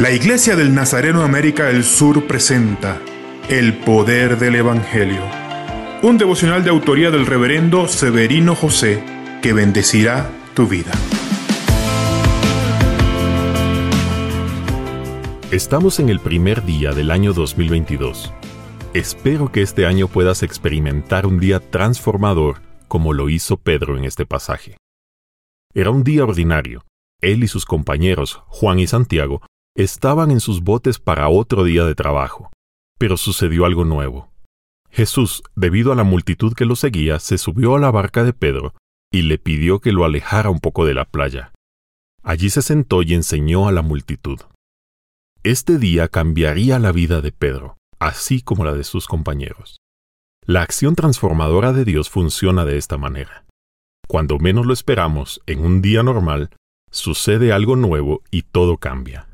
La Iglesia del Nazareno América del Sur presenta El Poder del Evangelio, un devocional de autoría del reverendo Severino José que bendecirá tu vida. Estamos en el primer día del año 2022. Espero que este año puedas experimentar un día transformador como lo hizo Pedro en este pasaje. Era un día ordinario. Él y sus compañeros, Juan y Santiago, estaban en sus botes para otro día de trabajo. Pero sucedió algo nuevo. Jesús, debido a la multitud que lo seguía, se subió a la barca de Pedro y le pidió que lo alejara un poco de la playa. Allí se sentó y enseñó a la multitud. Este día cambiaría la vida de Pedro, así como la de sus compañeros. La acción transformadora de Dios funciona de esta manera. Cuando menos lo esperamos, en un día normal, sucede algo nuevo y todo cambia.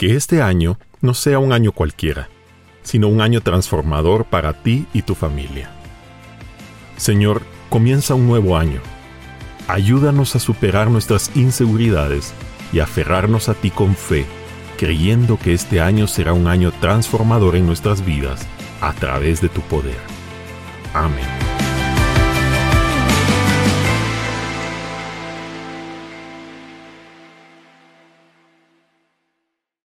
Que este año no sea un año cualquiera, sino un año transformador para ti y tu familia. Señor, comienza un nuevo año. Ayúdanos a superar nuestras inseguridades y aferrarnos a ti con fe, creyendo que este año será un año transformador en nuestras vidas a través de tu poder. Amén.